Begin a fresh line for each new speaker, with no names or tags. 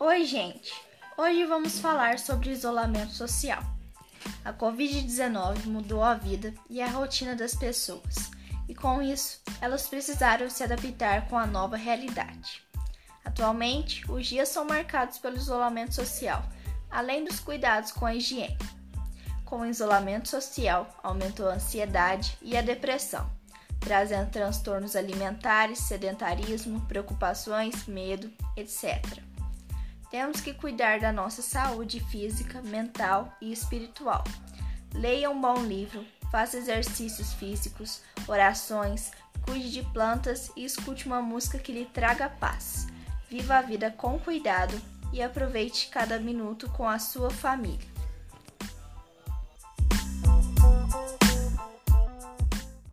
Oi, gente! Hoje vamos falar sobre isolamento social. A Covid-19 mudou a vida e a rotina das pessoas, e com isso, elas precisaram se adaptar com a nova realidade. Atualmente, os dias são marcados pelo isolamento social, além dos cuidados com a higiene. Com o isolamento social, aumentou a ansiedade e a depressão, trazendo transtornos alimentares, sedentarismo, preocupações, medo, etc. Temos que cuidar da nossa saúde física, mental e espiritual. Leia um bom livro, faça exercícios físicos, orações, cuide de plantas e escute uma música que lhe traga paz. Viva a vida com cuidado e aproveite cada minuto com a sua família.